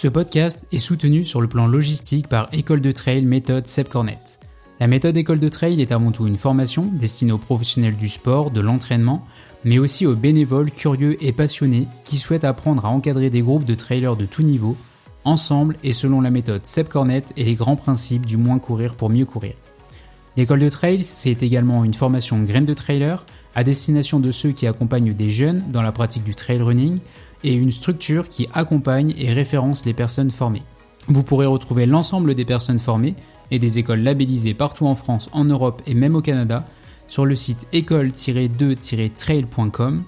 Ce podcast est soutenu sur le plan logistique par École de Trail méthode Seb Cornet. La méthode École de Trail est avant tout une formation destinée aux professionnels du sport, de l'entraînement, mais aussi aux bénévoles curieux et passionnés qui souhaitent apprendre à encadrer des groupes de trailers de tout niveau, ensemble et selon la méthode Seb Cornet et les grands principes du moins courir pour mieux courir. L'école de trail, c'est également une formation graine de trailer à destination de ceux qui accompagnent des jeunes dans la pratique du trail running et une structure qui accompagne et référence les personnes formées. Vous pourrez retrouver l'ensemble des personnes formées et des écoles labellisées partout en France, en Europe et même au Canada sur le site école-2-trail.com.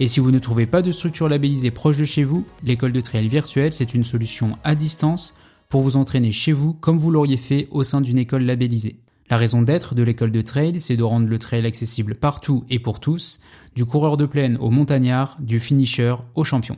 Et si vous ne trouvez pas de structure labellisée proche de chez vous, l'école de trail virtuelle, c'est une solution à distance pour vous entraîner chez vous comme vous l'auriez fait au sein d'une école labellisée. La raison d'être de l'école de trail, c'est de rendre le trail accessible partout et pour tous, du coureur de plaine au montagnard, du finisher au champion.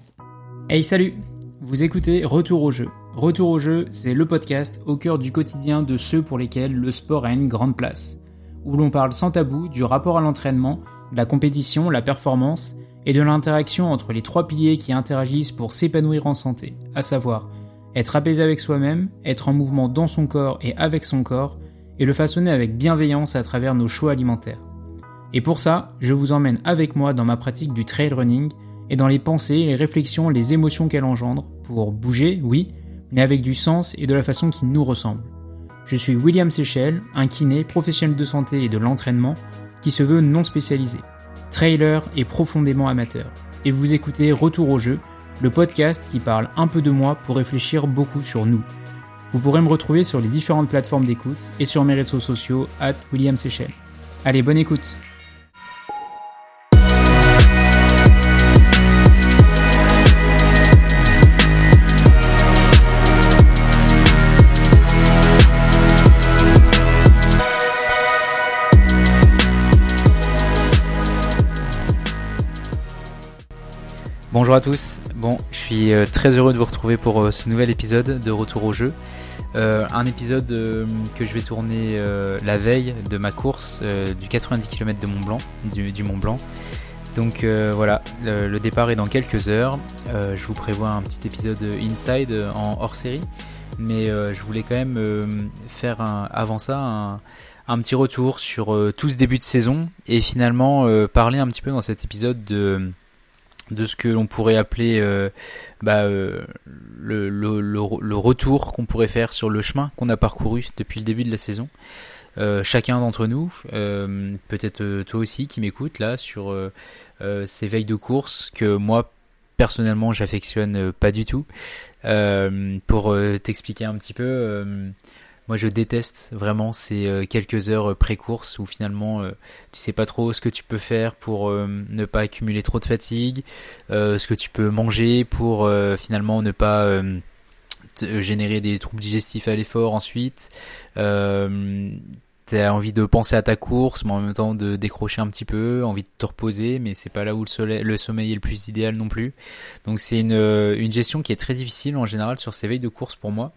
Hey salut Vous écoutez Retour au jeu. Retour au jeu, c'est le podcast au cœur du quotidien de ceux pour lesquels le sport a une grande place, où l'on parle sans tabou du rapport à l'entraînement, la compétition, la performance et de l'interaction entre les trois piliers qui interagissent pour s'épanouir en santé, à savoir être apaisé avec soi-même, être en mouvement dans son corps et avec son corps, et le façonner avec bienveillance à travers nos choix alimentaires. Et pour ça, je vous emmène avec moi dans ma pratique du trail running et dans les pensées, les réflexions, les émotions qu'elle engendre, pour bouger, oui, mais avec du sens et de la façon qui nous ressemble. Je suis William Seychelles, un kiné, professionnel de santé et de l'entraînement, qui se veut non spécialisé, trailer et profondément amateur. Et vous écoutez Retour au jeu, le podcast qui parle un peu de moi pour réfléchir beaucoup sur nous. Vous pourrez me retrouver sur les différentes plateformes d'écoute et sur mes réseaux sociaux, at William Seychelles. Allez, bonne écoute Bonjour à tous, bon je suis euh, très heureux de vous retrouver pour euh, ce nouvel épisode de Retour au jeu. Euh, un épisode que je vais tourner la veille de ma course du 90 km de Mont Blanc, du, Mont Blanc. Donc voilà, le, départ est dans quelques heures. je vous prévois un petit épisode inside en hors série, mais je voulais quand même faire avant ça un, un, petit retour sur tout ce début de saison et finalement parler un petit peu dans cet épisode de de ce que l'on pourrait appeler euh, bah, euh, le, le, le, retour qu'on pourrait faire sur le chemin qu'on a parcouru depuis le début de la saison. Euh, chacun d'entre nous, peut-être toi aussi qui m'écoute là sur ces veilles de course que moi personnellement j'affectionne pas du tout. pour t'expliquer un petit peu, moi, je déteste vraiment ces euh, quelques heures euh, pré-course où finalement euh, tu sais pas trop ce que tu peux faire pour ne pas accumuler trop de fatigue, ce que tu peux manger pour finalement ne pas générer des troubles digestifs à l'effort ensuite. T'as envie de penser à ta course, mais en même temps de décrocher un petit peu, envie de te reposer, mais c'est pas là où le, sommeil est le plus idéal non plus. Donc c'est une gestion qui est très difficile en général sur ces veilles de course pour moi.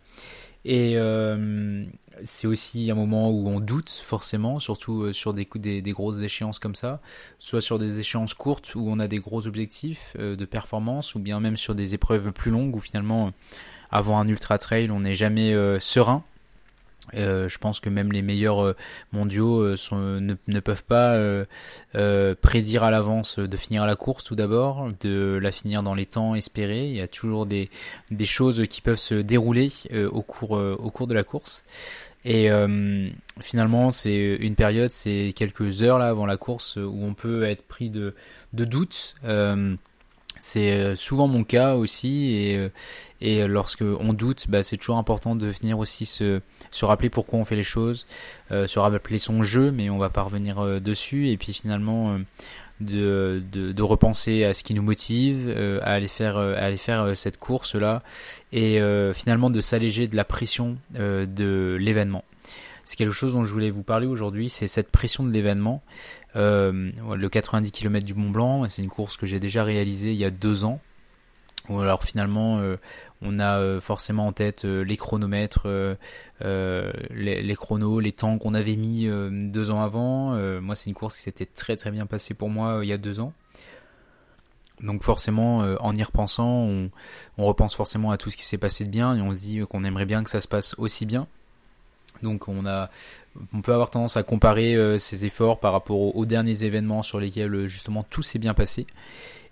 Et euh, c'est aussi un moment où on doute forcément, surtout euh, sur des, des, des, grosses échéances comme ça, soit sur des échéances courtes où on a des gros objectifs euh, de performance, ou bien même sur des épreuves plus longues où finalement, avant un ultra trail, on n'est jamais serein euh, je pense que même les meilleurs euh, mondiaux euh, ne, ne, peuvent pas prédire à l'avance de finir la course tout d'abord, de la finir dans les temps espérés. Il y a toujours des, des choses qui peuvent se dérouler au, cours, au cours de la course. Et finalement, c'est une période, c'est quelques heures là avant la course où on peut être pris de, de doutes. C'est souvent mon cas aussi et, et lorsque on doute, bah, c'est toujours important de venir aussi se, se rappeler pourquoi on fait les choses, euh, se rappeler son jeu, mais on va pas revenir euh, dessus, et puis finalement euh, de, de, de, repenser à ce qui nous motive, à aller faire, à aller faire cette course là, et finalement de s'alléger de la pression de l'événement. C'est quelque chose dont je voulais vous parler aujourd'hui, c'est cette pression de l'événement. Le 90 km du Mont Blanc, c'est une course que j'ai déjà réalisée il y a deux ans. Alors finalement, on a euh, forcément en tête euh, les chronomètres, euh, les, chronos, les temps qu'on avait mis deux ans avant. moi, c'est une course qui s'était très très bien passée pour moi il y a deux ans. Donc forcément, en y repensant, on, on, repense forcément à tout ce qui s'est passé de bien et on se dit qu'on aimerait bien que ça se passe aussi bien. Donc on a, on peut avoir tendance à comparer ses efforts par rapport aux, derniers événements sur lesquels justement tout s'est bien passé.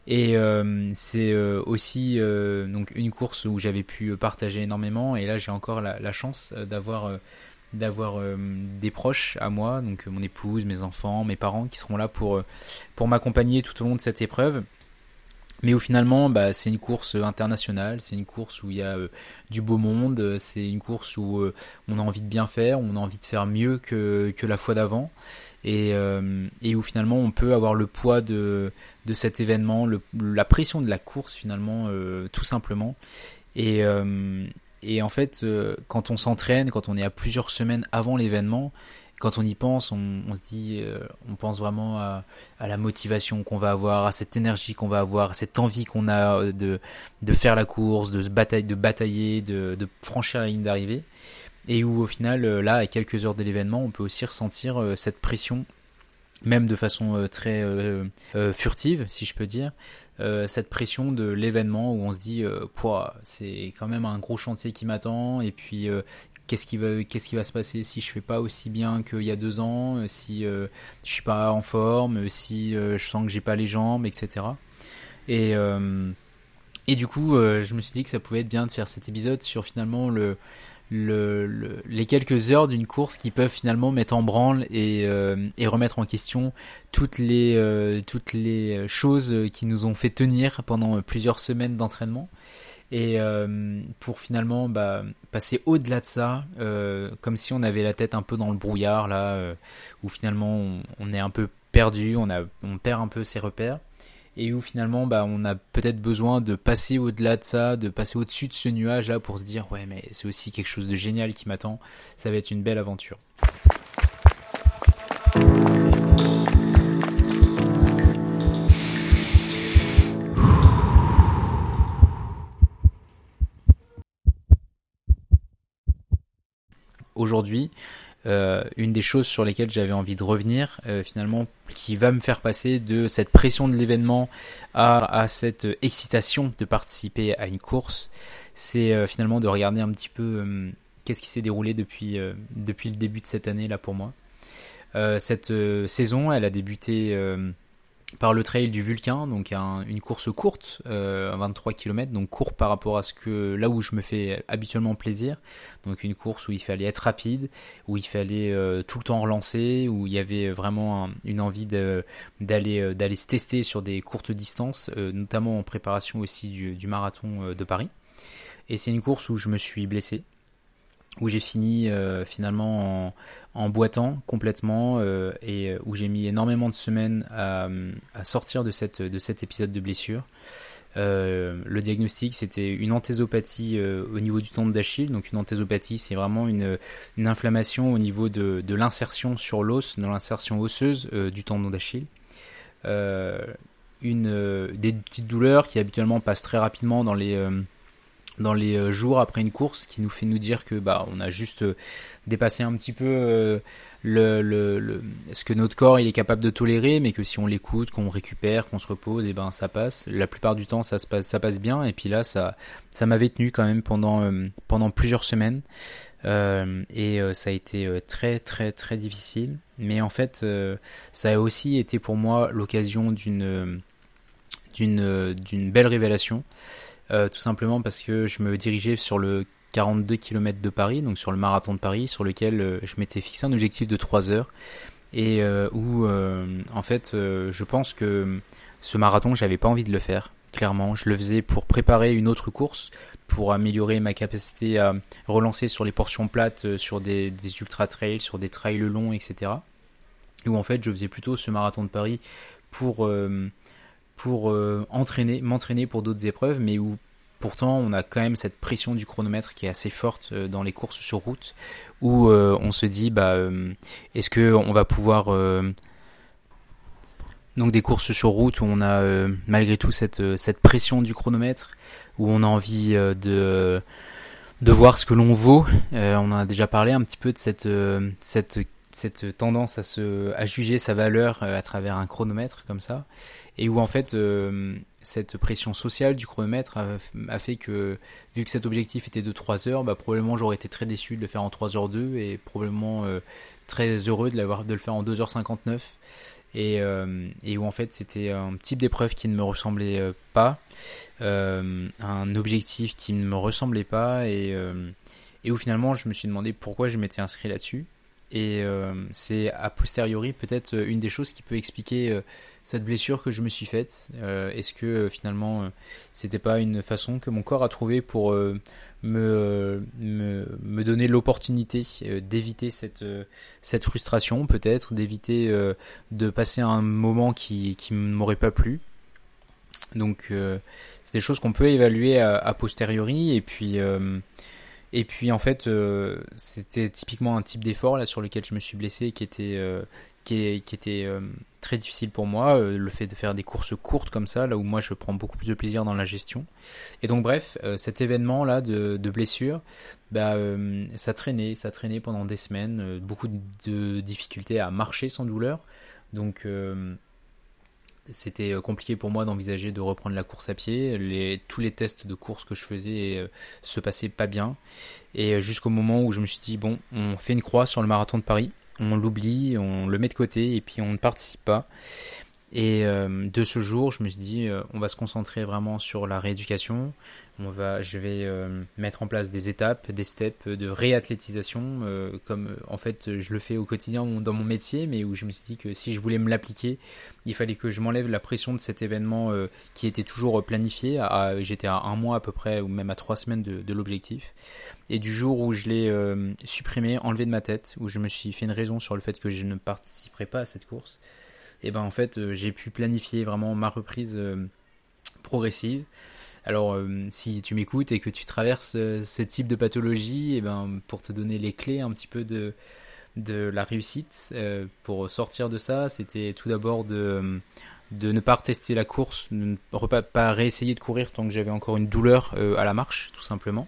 Et euh, c'est euh, aussi euh, une course où j'avais pu partager énormément. Et là, j'ai encore la, chance d'avoir des proches à moi, donc mon épouse, mes enfants, mes parents, qui seront là pour m'accompagner tout au long de cette épreuve. Mais au finalement, bah, c'est une course internationale, c'est une course où il y a du beau monde, c'est une course où on a envie de bien faire, on a envie de faire mieux que, que la fois d'avant et, euh, et, où finalement on peut avoir le poids de, de cet événement, la pression de la course finalement, euh, tout simplement. Et, euh, et en fait, quand on s'entraîne, quand on est à plusieurs semaines avant l'événement, quand on y pense, on, se dit, on pense vraiment à, la motivation qu'on va avoir, à cette énergie qu'on va avoir, à cette envie qu'on a de, de faire la course, de se batailler, de batailler, de, franchir la ligne d'arrivée. Et où au final, euh, là, à quelques heures de l'événement, on peut aussi ressentir euh, cette pression, même de façon euh, très furtive, si je peux dire, cette pression de l'événement où on se dit, c'est quand même un gros chantier qui m'attend, et puis qu'est-ce qui va se passer si je fais pas aussi bien qu'il y a deux ans si je suis pas en forme si je sens que j'ai pas les jambes etc et et du coup je me suis dit que ça pouvait être bien de faire cet épisode sur finalement le le, les quelques heures d'une course qui peuvent finalement mettre en branle et, euh, et remettre en question toutes les, euh, toutes les choses qui nous ont fait tenir pendant plusieurs semaines d'entraînement. Et euh, pour finalement bah, passer au-delà de ça, comme si on avait la tête un peu dans le brouillard, là, où finalement on, on, est un peu perdu, on, a, on perd un peu ses repères et où finalement bah, on a peut-être besoin de passer au-delà de ça, de passer au-dessus de ce nuage là pour se dire ouais mais c'est aussi quelque chose de génial qui m'attend, ça va être une belle aventure. Aujourd'hui, euh, une des choses sur lesquelles j'avais envie de revenir, euh, finalement, qui va me faire passer de cette pression de l'événement à, cette excitation de participer à une course, c'est euh, finalement de regarder un petit peu qu'est-ce qui s'est déroulé depuis, depuis le début de cette année là pour moi. cette saison, elle a débuté par le trail du Vulcain, donc une course courte, euh, 23 km, donc court par rapport à ce que là où je me fais habituellement plaisir. Donc une course où il fallait être rapide, où il fallait euh, tout le temps relancer, où il y avait vraiment une envie d'aller euh, d'aller se tester sur des courtes distances, euh, notamment en préparation aussi du marathon de Paris. Et c'est une course où je me suis blessé, où j'ai fini euh, finalement en, boitant complètement euh, et euh, où j'ai mis énormément de semaines à, sortir de, cette, de cet épisode de blessure. le diagnostic, c'était une anthésopathie au niveau du tendon d'Achille. Donc une anthésopathie, c'est vraiment une, inflammation au niveau de, de l'insertion sur l'os, de l'insertion osseuse du tendon d'Achille. une, des petites douleurs qui habituellement passent très rapidement dans les dans les euh, jours après une course qui nous fait nous dire que bah on a juste euh, dépassé un petit peu euh, le, le, ce que notre corps il est capable de tolérer mais que si on l'écoute qu'on récupère qu'on se repose et ben ça passe. La plupart du temps ça se passe ça passe bien. Et puis là ça ça m'avait tenu quand même pendant pendant plusieurs semaines. Et ça a été très très très difficile. Mais en fait ça a aussi été pour moi l'occasion d'une d'une d'une belle révélation euh, tout simplement parce que je me dirigeais sur le 42 km de Paris, donc sur le marathon de Paris, sur lequel euh, je m'étais fixé un objectif de 3 heures, et euh, où en fait je pense que ce marathon, j'avais pas envie de le faire. Clairement, je le faisais pour préparer une autre course, pour améliorer ma capacité à relancer sur les portions plates, sur des, des ultra trails, sur des trails longs, etc. Où en fait, je faisais plutôt ce marathon de Paris pour pour euh, entraîner, m'entraîner pour d'autres épreuves, mais où pourtant on a quand même cette pression du chronomètre qui est assez forte euh, dans les courses sur route, où euh, on se dit bah est-ce que on va pouvoir donc des courses sur route où on a malgré tout cette, cette pression du chronomètre, où on a envie de de voir ce que l'on vaut. on en a déjà parlé un petit peu de cette cette cette tendance à se à juger sa valeur à travers un chronomètre comme ça et où en fait euh, cette pression sociale du chronomètre a, fait que, vu que cet objectif était de 3 heures, bah, probablement j'aurais été très déçu de le faire en 3h2 et probablement très heureux de, de le faire en 2h59. Et, et, où en fait c'était un type d'épreuve qui ne me ressemblait pas, un objectif qui ne me ressemblait pas et où finalement je me suis demandé pourquoi je m'étais inscrit là-dessus. Et euh, c'est a posteriori peut-être euh, une des choses qui peut expliquer euh, cette blessure que je me suis faite. Est-ce que finalement c'était pas une façon que mon corps a trouvé pour me, me, donner l'opportunité d'éviter cette, cette frustration peut-être, d'éviter de passer un moment qui, qui ne m'aurait pas plu. Donc c'est des choses qu'on peut évaluer a, a, posteriori et puis et puis en fait, euh, c'était typiquement un type d'effort là sur lequel je me suis blessé qui était euh, qui, était euh, très difficile pour moi. le fait de faire des courses courtes comme ça, là où moi je prends beaucoup plus de plaisir dans la gestion. Et donc bref, cet événement là de, de blessure, bah ça traînait, ça traînait pendant des semaines, beaucoup de difficultés à marcher sans douleur. Donc c'était euh, compliqué pour moi d'envisager de reprendre la course à pied. Tous les tests de course que je faisais euh, se passaient pas bien. Et euh, jusqu'au moment où je me suis dit, bon, on fait une croix sur le marathon de Paris, on l'oublie, on le met de côté et puis on ne participe pas. Et euh, de ce jour, je me suis dit, euh, on va se concentrer vraiment sur la rééducation. On va, je vais euh, mettre en place des étapes, des steps de réathlétisation, comme en fait je le fais au quotidien dans mon métier, mais où je me suis dit que si je voulais me l'appliquer, il fallait que je m'enlève la pression de cet événement qui était toujours planifié. J'étais à un mois à peu près, ou même à trois semaines de, de l'objectif. Et du jour où je l'ai supprimé, enlevé de ma tête, où je me suis fait une raison sur le fait que je ne participerai pas à cette course et ben en fait euh, j'ai pu planifier vraiment ma reprise euh, progressive. Alors, euh, si tu m'écoutes et que tu traverses ce type de pathologie, et ben, pour te donner les clés un petit peu de, de la réussite, pour sortir de ça, c'était tout d'abord de, de ne pas tester la course, de ne pas, réessayer de courir tant que j'avais encore une douleur à la marche, tout simplement.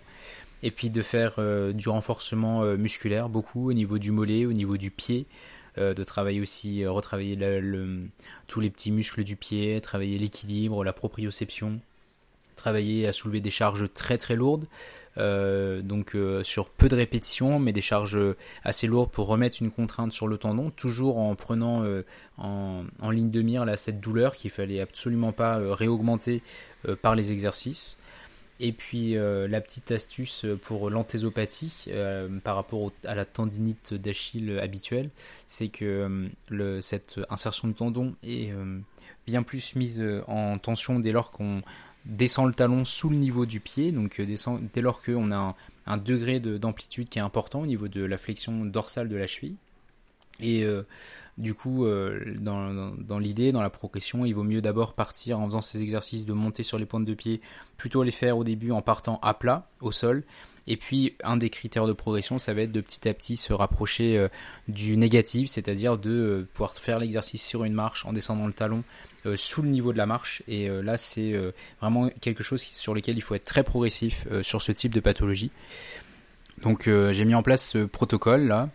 Et puis de faire du renforcement musculaire, beaucoup au niveau du mollet, au niveau du pied, euh, de travailler aussi, euh, retravailler le, tous les petits muscles du pied, travailler l'équilibre, la proprioception, travailler à soulever des charges très très lourdes, euh, donc sur peu de répétitions, mais des charges assez lourdes pour remettre une contrainte sur le tendon, toujours en prenant en, ligne de mire là, cette douleur qu'il fallait absolument pas réaugmenter par les exercices. Et puis euh, la petite astuce pour l'anthésopathie euh, par rapport à la tendinite d'Achille habituelle, c'est que euh, cette insertion de tendon est bien plus mise en tension dès lors qu'on descend le talon sous le niveau du pied, donc dès lors qu'on a un, un degré d'amplitude qui est important au niveau de la flexion dorsale de la cheville. Et euh, du coup, euh, dans, l'idée, dans la progression, il vaut mieux d'abord partir en faisant ces exercices de monter sur les pointes de pied, plutôt les faire au début en partant à plat, au sol. Et puis, un des critères de progression, ça va être de petit à petit se rapprocher euh, du négatif, c'est-à-dire de pouvoir faire l'exercice sur une marche en descendant le talon sous le niveau de la marche. Et là, c'est vraiment quelque chose sur lequel il faut être très progressif sur ce type de pathologie. Donc, j'ai mis en place ce protocole là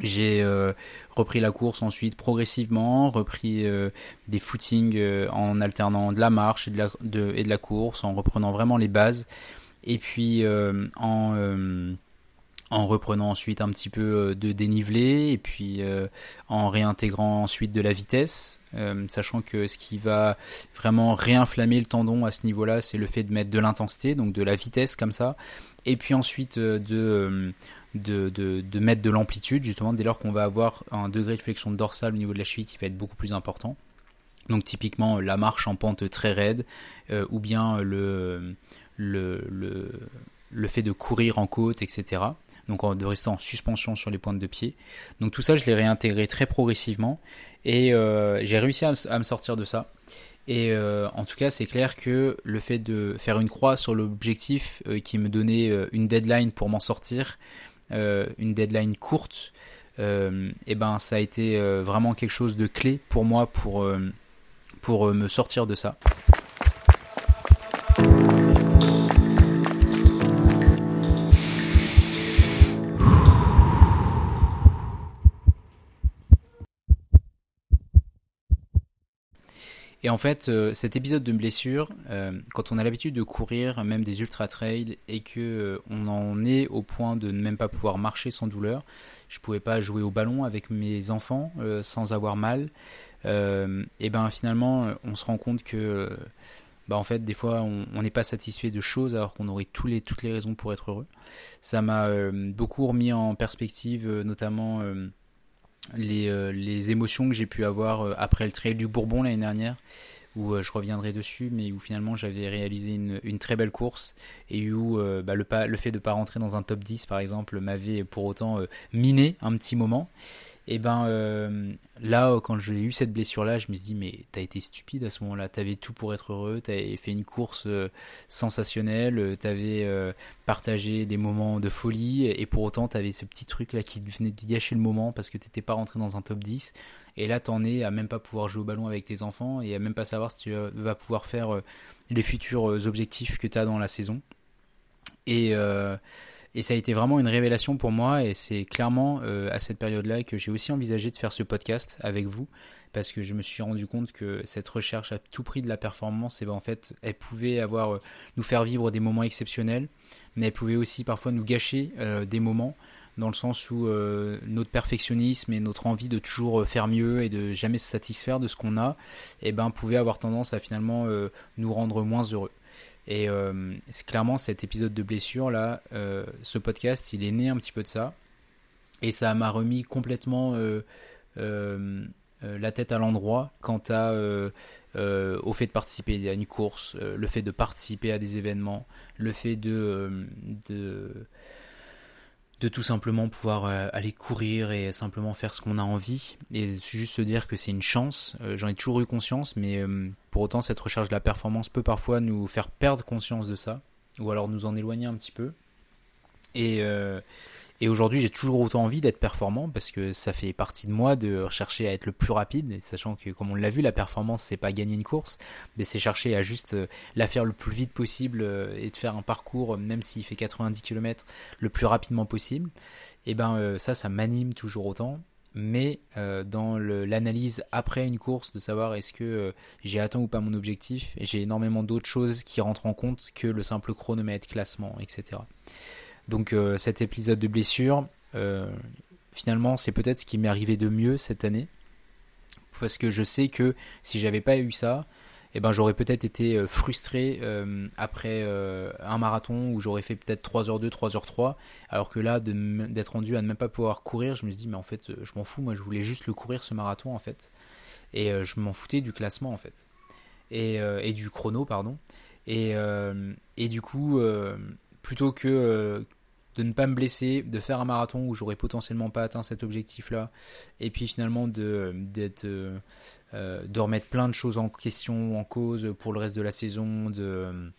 j'ai euh, repris la course ensuite progressivement, repris euh, des footings euh, en alternant de la marche et de la, de, et de la course, en reprenant vraiment les bases, et puis en, en reprenant ensuite un petit peu de dénivelé, et puis en réintégrant ensuite de la vitesse, sachant que ce qui va vraiment réinflammer le tendon à ce niveau-là, c'est le fait de mettre de l'intensité, donc de la vitesse comme ça, et puis ensuite de de, de, mettre de l'amplitude, justement, dès lors qu'on va avoir un degré de flexion dorsale au niveau de la cheville qui va être beaucoup plus important. Donc typiquement la marche en pente très raide, euh, ou bien le, le, le, fait de courir en côte, etc. Donc de rester en suspension sur les pointes de pied. Donc tout ça, je l'ai réintégré très progressivement et euh, j'ai réussi à, me sortir de ça. Et euh, en tout cas, c'est clair que le fait de faire une croix sur l'objectif qui me donnait une deadline pour m'en sortir, une deadline courte, et euh, eh ben ça a été euh, vraiment quelque chose de clé pour moi pour, pour me sortir de ça. Et en fait, cet épisode de blessure, quand on a l'habitude de courir, même des ultra trails, et que on en est au point de ne même pas pouvoir marcher sans douleur, je pouvais pas jouer au ballon avec mes enfants sans avoir mal. et ben finalement, on se rend compte que bah en fait des fois on n'est pas satisfait de choses alors qu'on aurait tous les, toutes les raisons pour être heureux. Ça m'a euh, beaucoup remis en perspective euh, notamment euh, les, les, émotions que j'ai pu avoir après le trail du Bourbon l'année dernière où je reviendrai dessus, mais où finalement j'avais réalisé une, une, très belle course et où bah, le, le, fait de ne pas rentrer dans un top 10 par exemple m'avait pour autant miné un petit moment. Et ben euh, là, quand j'ai eu cette blessure-là, je me suis dit, mais t'as été stupide à ce moment-là. T'avais tout pour être heureux. T'avais fait une course euh, sensationnelle. T'avais euh, partagé des moments de folie. Et pour autant, t'avais ce petit truc-là qui venait de gâcher le moment parce que t'étais pas rentré dans un top 10. Et là, t'en es à même pas pouvoir jouer au ballon avec tes enfants et à même pas savoir si tu vas pouvoir faire les futurs objectifs que t'as dans la saison. Et et ça a été vraiment une révélation pour moi. Et c'est clairement euh, à cette période-là que j'ai aussi envisagé de faire ce podcast avec vous. Parce que je me suis rendu compte que cette recherche à tout prix de la performance, eh ben en fait, elle pouvait avoir euh, nous faire vivre des moments exceptionnels, mais elle pouvait aussi parfois nous gâcher euh, des moments. Dans le sens où notre perfectionnisme et notre envie de toujours faire mieux et de jamais se satisfaire de ce qu'on a, eh ben pouvait avoir tendance à finalement nous rendre moins heureux. Et euh, clairement cet épisode de blessure là, euh, ce podcast, il est né un petit peu de ça. Et ça m'a remis complètement euh, la tête à l'endroit quant à, au fait de participer à une course, le fait de participer à des événements, le fait de, de de tout simplement pouvoir euh, aller courir et simplement faire ce qu'on a envie et juste se dire que c'est une chance. Euh, j'en ai toujours eu conscience, mais euh, pour autant cette recherche de la performance peut parfois nous faire perdre conscience de ça ou alors nous en éloigner un petit peu. Et, et aujourd'hui, j'ai toujours autant envie d'être performant parce que ça fait partie de moi de rechercher à être le plus rapide, sachant que, comme on l'a vu, la performance, c'est pas gagner une course, mais c'est chercher à juste euh, la faire le plus vite possible euh, et de faire un parcours, même s'il fait 90 km, le plus rapidement possible. Et ben, euh, ça, ça m'anime toujours autant. Mais dans l'analyse après une course, de savoir est-ce que j'ai atteint ou pas mon objectif, j'ai énormément d'autres choses qui rentrent en compte que le simple chronomètre, classement, etc. Donc euh, cet épisode de blessure, euh, finalement, c'est peut-être ce qui m'est arrivé de mieux cette année. Parce que je sais que si j'avais pas eu ça, eh ben, j'aurais peut-être été euh, frustré après un marathon où j'aurais fait peut-être 3h2, 3h3. Alors que là, d'être rendu à ne même pas pouvoir courir, je me suis dit, mais en fait, je m'en fous. Moi, je voulais juste le courir ce marathon, en fait. Et je m'en foutais du classement, en fait. Et, du chrono, pardon. Et du coup, plutôt que de ne pas me blesser, de faire un marathon où j'aurais potentiellement pas atteint cet objectif-là, et puis finalement de, d'être, euh, euh, de remettre plein de choses en question, en cause pour le reste de la saison, de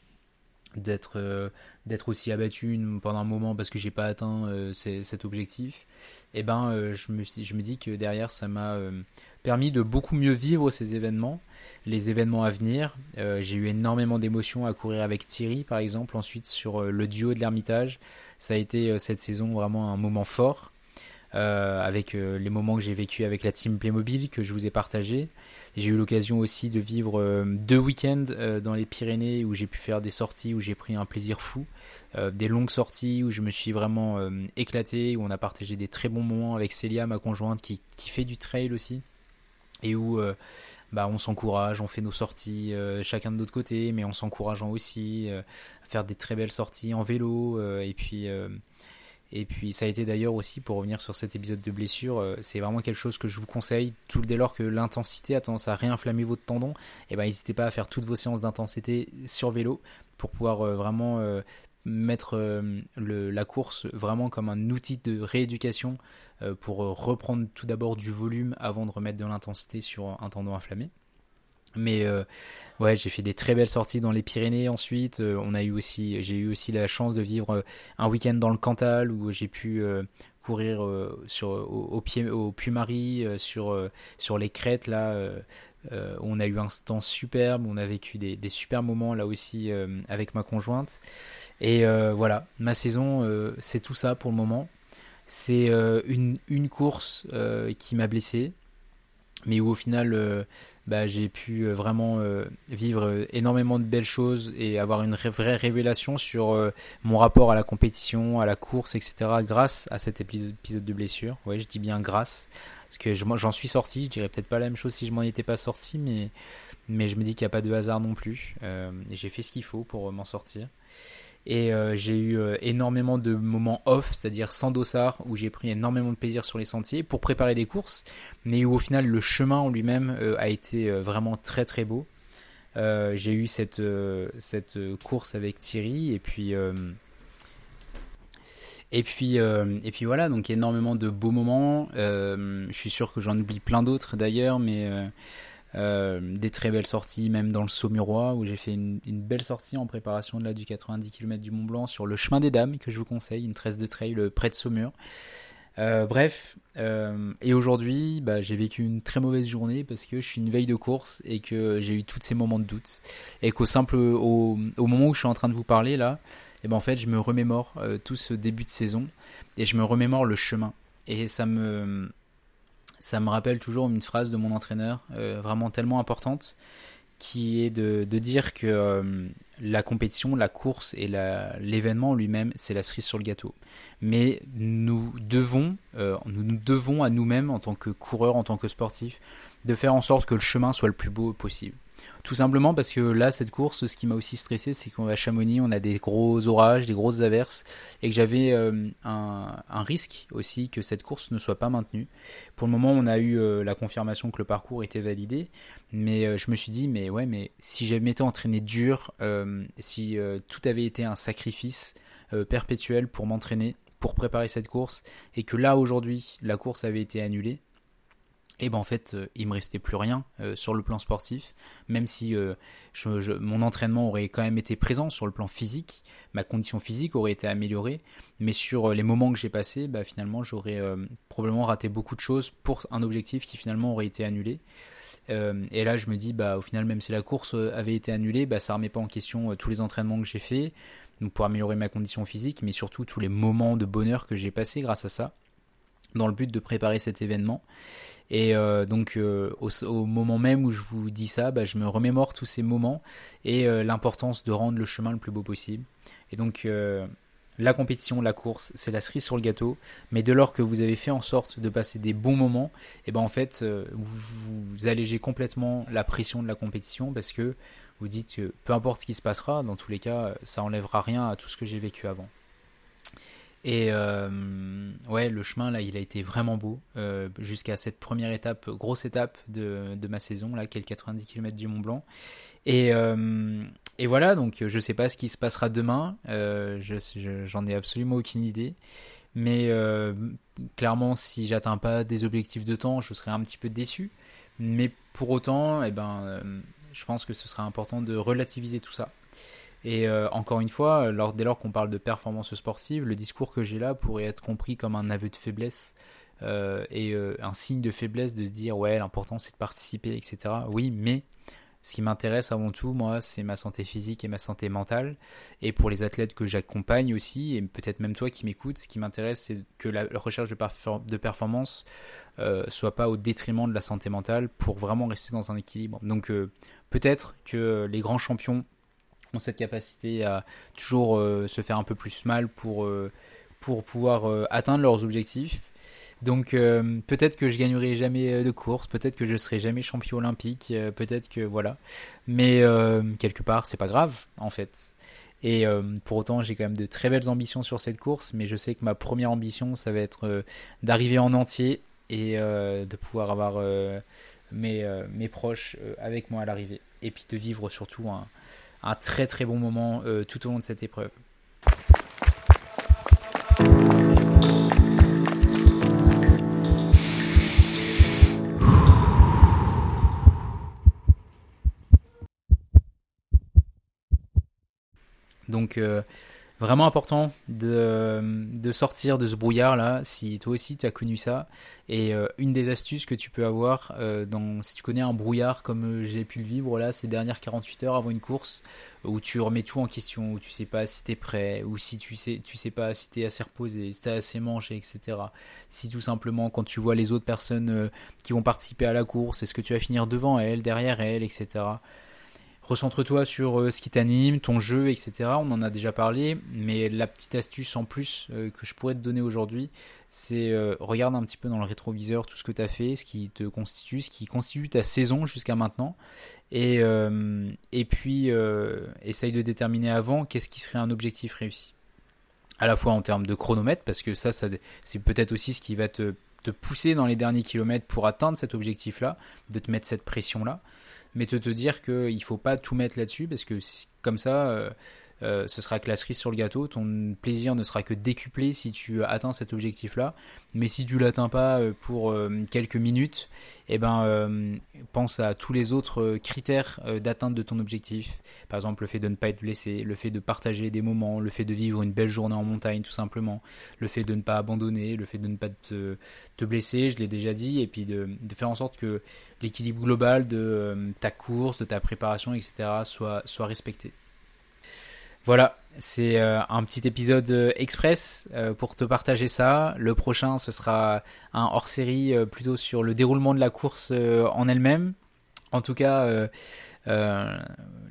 d'être euh, d'être aussi abattu pendant un moment parce que j'ai pas atteint cet objectif et eh ben je me je me dis que derrière ça m'a permis de beaucoup mieux vivre ces événements les événements à venir. J'ai eu énormément d'émotions à courir avec Thierry par exemple ensuite sur le duo de l'Ermitage ça a été euh, cette saison vraiment un moment fort. Euh, avec euh, les moments que j'ai vécu avec la team Playmobil que je vous ai partagé. J'ai eu l'occasion aussi de vivre deux week-ends dans les Pyrénées où j'ai pu faire des sorties où j'ai pris un plaisir fou, des longues sorties où je me suis vraiment éclaté, où on a partagé des très bons moments avec Célia, ma conjointe, qui, qui fait du trail aussi, et où bah, on s'encourage, on fait nos sorties chacun de notre côté, mais en s'encourageant aussi, faire des très belles sorties en vélo euh, et puis euh, et puis ça a été d'ailleurs aussi, pour revenir sur cet épisode de blessure, euh, c'est vraiment quelque chose que je vous conseille, tout dès lors que l'intensité a tendance à réinflammer votre tendon, et eh ben n'hésitez pas à faire toutes vos séances d'intensité sur vélo pour pouvoir vraiment mettre la course vraiment comme un outil de rééducation pour reprendre tout d'abord du volume avant de remettre de l'intensité sur un tendon inflammé. Mais euh, ouais, j'ai fait des très belles sorties dans les Pyrénées ensuite. Euh, on a eu aussi, j'ai eu aussi la chance de vivre euh, un week-end dans le Cantal où j'ai pu courir au, pied au Puy-Marie sur sur les crêtes là. On a eu un temps superbe, on a vécu des, super moments là aussi avec ma conjointe. Et voilà, ma saison, c'est tout ça pour le moment. C'est une, une course qui m'a blessé, mais où au final bah, j'ai pu vraiment vivre énormément de belles choses et avoir une vraie révélation sur mon rapport à la compétition, à la course, etc. grâce à cet épisode de blessure. Ouais, je dis bien grâce. Parce que j'en suis sorti, je dirais peut-être pas la même chose si je m'en étais pas sorti, mais, mais je me dis qu'il n'y a pas de hasard non plus. j'ai fait ce qu'il faut pour m'en sortir. Et euh, j'ai eu euh, énormément de moments off, c'est-à-dire sans dossard, où j'ai pris énormément de plaisir sur les sentiers pour préparer des courses, mais où au final le chemin en lui-même euh, a été vraiment très très beau. j'ai eu cette, cette course avec Thierry, et puis. Et puis, et puis voilà, donc énormément de beaux moments. je suis sûr que j'en oublie plein d'autres d'ailleurs, mais euh, des très belles sorties, même dans le Saumurois, où j'ai fait une, belle sortie en préparation de là du 90 km du Mont Blanc sur le chemin des Dames, que je vous conseille, une tresse de trail près de Saumur. Euh, bref, euh, et aujourd'hui, bah, j'ai vécu une très mauvaise journée parce que je suis une veille de course et que j'ai eu tous ces moments de doute. Et qu'au simple, au, moment où je suis en train de vous parler là, et eh ben en fait, je me remémore tout ce début de saison et je me remémore le chemin. Et ça me, ça me rappelle toujours une phrase de mon entraîneur, euh, vraiment tellement importante, qui est de, dire que euh, la compétition, la course et l'événement lui-même, c'est la cerise sur le gâteau. Mais nous devons, euh, nous, nous devons à nous-mêmes, en tant que coureurs, en tant que sportifs, de faire en sorte que le chemin soit le plus beau possible. Tout simplement parce que là, cette course, ce qui m'a aussi stressé, c'est qu'on va à Chamonix, on a des gros orages, des grosses averses, et que j'avais euh, un, risque aussi que cette course ne soit pas maintenue. Pour le moment, on a eu euh, la confirmation que le parcours était validé, mais euh, je me suis dit, mais ouais, mais si j'avais été entraîné dur, si tout avait été un sacrifice perpétuel pour m'entraîner, pour préparer cette course, et que là aujourd'hui, la course avait été annulée, et ben en fait euh, il me restait plus rien euh, sur le plan sportif. Même si euh, mon entraînement aurait quand même été présent sur le plan physique ma condition physique aurait été améliorée. Mais sur les moments que j'ai passés bah, finalement j'aurais probablement raté beaucoup de choses pour un objectif qui finalement aurait été annulé. Et là je me dis bah au final même si la course avait été annulée bah ça remet pas en question tous les entraînements que j'ai fait donc pour améliorer ma condition physique mais surtout tous les moments de bonheur que j'ai passés grâce à ça dans le but de préparer cet événement et euh, donc euh, au, moment même où je vous dis ça, bah, je me remémore tous ces moments et euh, l'importance de rendre le chemin le plus beau possible. Et donc la compétition, la course, c'est la cerise sur le gâteau. Mais de lors que vous avez fait en sorte de passer des bons moments, et eh ben en fait vous, vous, allégez complètement la pression de la compétition parce que vous dites que peu importe ce qui se passera, dans tous les cas, ça enlèvera rien à tout ce que j'ai vécu avant. Et euh, ouais, le chemin là, il a été vraiment beau euh, jusqu'à cette première étape, grosse étape de, ma saison là, qui est le 90 km du Mont Blanc. Et, euh, et voilà, donc je sais pas ce qui se passera demain. je j'en ai absolument aucune idée. Mais clairement, si j'atteins pas des objectifs de temps, je serai un petit peu déçu. Mais pour autant, eh ben, je pense que ce sera important de relativiser tout ça et euh, encore une fois, lors, dès lors qu'on parle de performance sportive, le discours que j'ai là pourrait être compris comme un aveu de faiblesse euh, et euh, un signe de faiblesse de se dire ouais l'important c'est de participer etc. Oui, mais ce qui m'intéresse avant tout moi c'est ma santé physique et ma santé mentale et pour les athlètes que j'accompagne aussi et peut-être même toi qui m'écoutes, ce qui m'intéresse c'est que la, recherche de, de performance soit pas au détriment de la santé mentale pour vraiment rester dans un équilibre. Donc peut-être que les grands champions ont cette capacité à toujours euh, se faire un peu plus mal pour, euh, pour pouvoir euh, atteindre leurs objectifs. Donc peut-être que je gagnerai jamais de course, peut-être que je serai jamais champion olympique, peut-être que voilà. Mais quelque part, c'est pas grave en fait. Et pour autant, j'ai quand même de très belles ambitions sur cette course, mais je sais que ma première ambition, ça va être d'arriver en entier et de pouvoir avoir mes, mes proches avec moi à l'arrivée. Et puis de vivre surtout un, un très très bon moment euh, tout au long de cette épreuve. Donc euh, Vraiment important de, sortir de ce brouillard là, si toi aussi tu as connu ça. Et euh, une des astuces que tu peux avoir, euh, si tu connais un brouillard comme euh, j'ai pu le vivre là ces dernières 48 heures avant une course, où tu remets tout en question, où tu sais pas si tu es prêt, ou si tu sais, tu sais pas si tu es assez reposé, si tu assez mangé, etc. Si tout simplement quand tu vois les autres personnes qui vont participer à la course, est-ce que tu vas finir devant elles, derrière elles, etc. Recentre-toi sur euh, ce qui t'anime, ton jeu, etc. On en a déjà parlé, mais la petite astuce en plus euh, que je pourrais te donner aujourd'hui, c'est euh, regarde un petit peu dans le rétroviseur tout ce que tu as fait, ce qui te constitue, ce qui constitue ta saison jusqu'à maintenant, et, puis essaye de déterminer avant qu'est-ce qui serait un objectif réussi. À la fois en termes de chronomètre, parce que ça, ça c'est peut-être aussi ce qui va te, te pousser dans les derniers kilomètres pour atteindre cet objectif-là, de te mettre cette pression-là mais de te dire qu'il ne faut pas tout mettre là-dessus parce que comme ça, euh, ce sera que la cerise sur le gâteau. Ton plaisir ne sera que décuplé si tu atteins cet objectif-là. Mais si tu l'atteins pas euh, pour euh, quelques minutes, eh ben, pense à tous les autres critères d'atteinte de ton objectif. Par exemple, le fait de ne pas être blessé, le fait de partager des moments, le fait de vivre une belle journée en montagne, tout simplement, le fait de ne pas abandonner, le fait de ne pas te, blesser, je l'ai déjà dit, et puis de, faire en sorte que l'équilibre global de ta course, de ta préparation, etc., soit, soit respecté. Voilà, c'est euh, un petit épisode euh, express euh, pour te partager ça. Le prochain, ce sera un hors-série plutôt sur le déroulement de la course en elle-même. En tout cas, euh,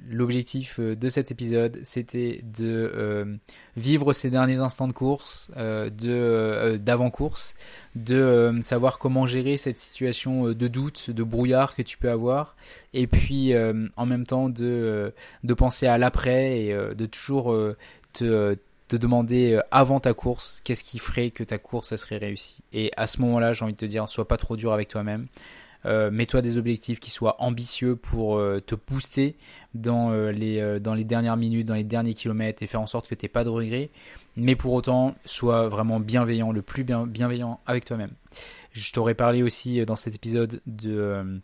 l'objectif euh, de cet épisode, c'était de euh, vivre ces derniers instants de course, de d'avant-course, de savoir comment gérer cette situation de doute, de brouillard que tu peux avoir, et puis en même temps de, penser à l'après et de toujours te, te demander avant ta course qu'est-ce qui ferait que ta course serait réussie. Et à ce moment-là, j'ai envie de te dire, sois pas trop dur avec toi-même. Euh, mets-toi des objectifs qui soient ambitieux pour euh, te booster dans, euh, les, dans les dernières minutes, dans les derniers kilomètres et faire en sorte que tu n'aies pas de regrets. Mais pour autant, sois vraiment bienveillant, le plus bienveillant avec toi-même. Je t'aurais parlé aussi dans cet épisode de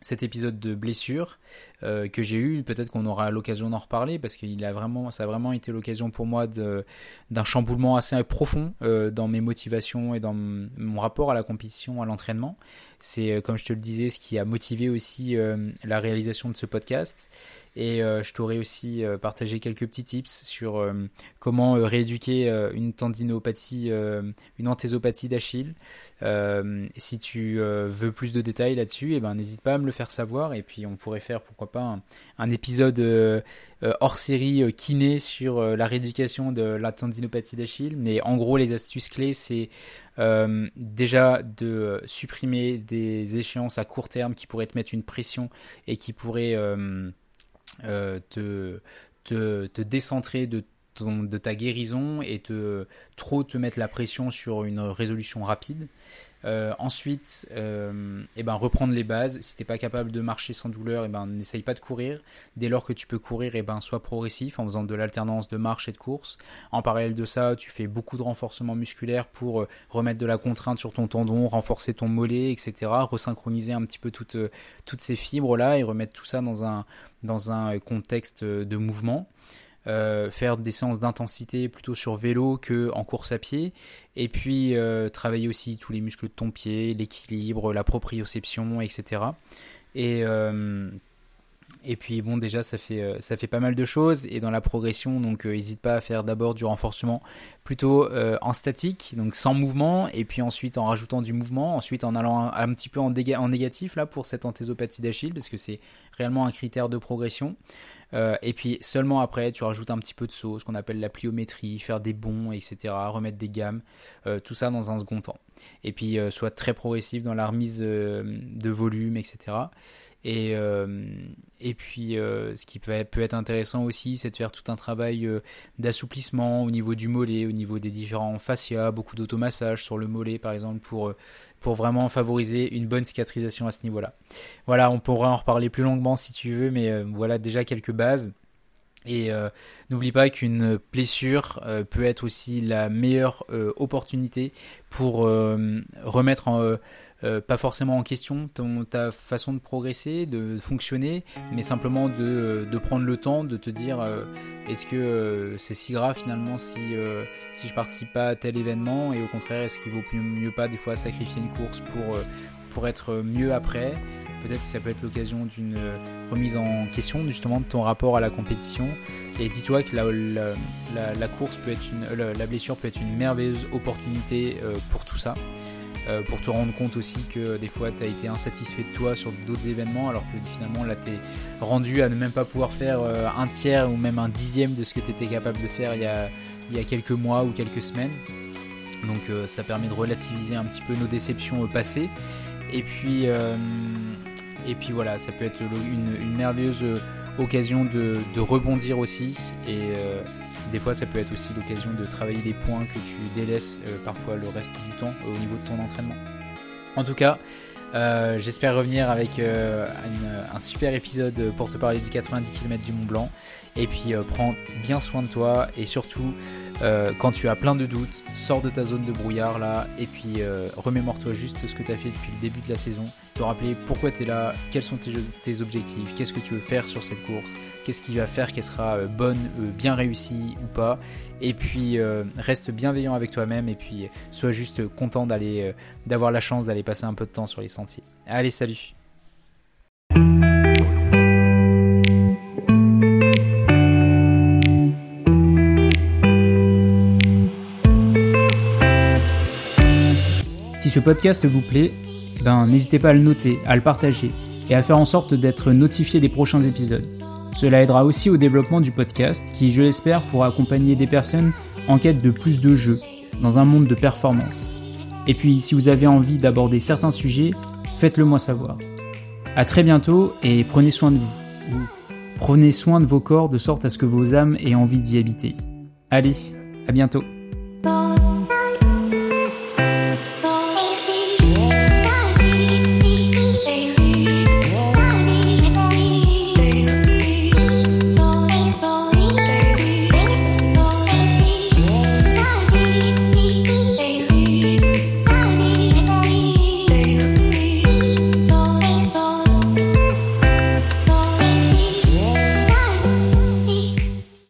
cet épisode de blessure euh, que j'ai eu. Peut-être qu'on aura l'occasion d'en reparler parce qu'il a vraiment, ça a vraiment été l'occasion pour moi d'un chamboulement assez profond euh, dans mes motivations et dans mon rapport à la compétition, à l'entraînement. C'est, euh, comme je te le disais, ce qui a motivé aussi la réalisation de ce podcast. Et je t'aurais aussi partagé quelques petits tips sur comment rééduquer une tendinopathie, une anthésopathie d'Achille. si tu veux plus de détails là-dessus, eh ben n'hésite pas à me le faire savoir et puis on pourrait faire pourquoi pas un, épisode euh, euh, hors série euh, kiné sur la rééducation de la tendinopathie d'Achille. Mais en gros, les astuces clés, c'est déjà de supprimer des échéances à court terme qui pourraient te mettre une pression et qui pourraient te, décentrer de de ta guérison et te trop te mettre la pression sur une résolution rapide. Euh, ensuite, euh, eh ben, reprendre les bases. Si tu n'es pas capable de marcher sans douleur, eh ben, n'essaye pas de courir. Dès lors que tu peux courir, eh ben, sois progressif en faisant de l'alternance de marche et de course. En parallèle de ça, tu fais beaucoup de renforcement musculaire pour euh, remettre de la contrainte sur ton tendon, renforcer ton mollet, etc. Resynchroniser un petit peu toutes, toutes ces fibres-là et remettre tout ça dans un, dans un contexte de mouvement. Euh, faire des séances d'intensité plutôt sur vélo que en course à pied, et puis euh, travailler aussi tous les muscles de ton pied, l'équilibre, la proprioception, etc. Et euh, et puis bon déjà ça fait ça fait pas mal de choses. Et dans la progression donc n'hésite pas à faire d'abord du renforcement plutôt en statique donc sans mouvement. Et puis ensuite en rajoutant du mouvement. Ensuite en allant un, petit peu en, en négatif là pour cette anthésopathie d'Achille parce que c'est réellement un critère de progression euh, et puis seulement après, tu rajoutes un petit peu de saut, ce qu'on appelle la pliométrie, faire des bonds, etc., remettre des gammes, euh, tout ça dans un second temps. Et puis euh, soit très progressif dans la remise de volume, etc. Et, et puis, ce qui peut, être intéressant aussi, c'est de faire tout un travail d'assouplissement au niveau du mollet, au niveau des différents fascias, beaucoup d'automassage sur le mollet, par exemple, pour pour vraiment favoriser une bonne cicatrisation à ce niveau-là. Voilà, on pourra en reparler plus longuement si tu veux, mais euh, voilà déjà quelques bases. Et euh, n'oublie pas qu'une blessure euh, peut être aussi la meilleure euh, opportunité pour remettre pas forcément en question ta façon de progresser, de fonctionner, mais simplement de, de prendre le temps de te dire est-ce que c'est si grave finalement si, si je participe pas à tel événement et au contraire est-ce qu'il vaut mieux, mieux pas des fois sacrifier une course pour, pour être mieux après Peut-être que ça peut être l'occasion d'une euh, remise en question justement de ton rapport à la compétition. Et dis-toi que la, course peut être la, blessure peut être une merveilleuse opportunité euh, pour tout ça. Euh, pour te rendre compte aussi que des fois tu as été insatisfait de toi sur d'autres événements alors que finalement là tu es rendu à ne même pas pouvoir faire un tiers ou même un dixième de ce que tu étais capable de faire il y, a, il y a quelques mois ou quelques semaines. Donc ça permet de relativiser un petit peu nos déceptions passées. Et puis, et puis voilà, ça peut être une, merveilleuse occasion de, rebondir aussi. Et euh, des fois, ça peut être aussi l'occasion de travailler des points que tu délaisses euh, parfois le reste du temps au niveau de ton entraînement. En tout cas, euh, j'espère revenir avec un super épisode pour te parler du 90 km du Mont Blanc. Et puis prends bien soin de toi et surtout euh, quand tu as plein de doutes, sors de ta zone de brouillard là et puis euh, remémore-toi juste ce que tu as fait depuis le début de la saison, te rappeler pourquoi tu es là, quels sont tes, objectifs, qu'est-ce que tu veux faire sur cette course, qu'est-ce qui va faire qu'elle sera euh, bonne, bien réussie ou pas, et puis reste bienveillant avec toi-même et puis sois juste content d'aller d'avoir la chance d'aller passer un peu de temps sur les sentiers. Allez, salut ce podcast vous plaît, ben, n'hésitez pas à le noter, à le partager et à faire en sorte d'être notifié des prochains épisodes. Cela aidera aussi au développement du podcast qui, je l'espère, pourra accompagner des personnes en quête de plus de jeux dans un monde de performance. Et puis, si vous avez envie d'aborder certains sujets, faites-le moi savoir. A très bientôt et prenez soin de vous. Prenez soin de vos corps de sorte à ce que vos âmes aient envie d'y habiter. Allez, à bientôt.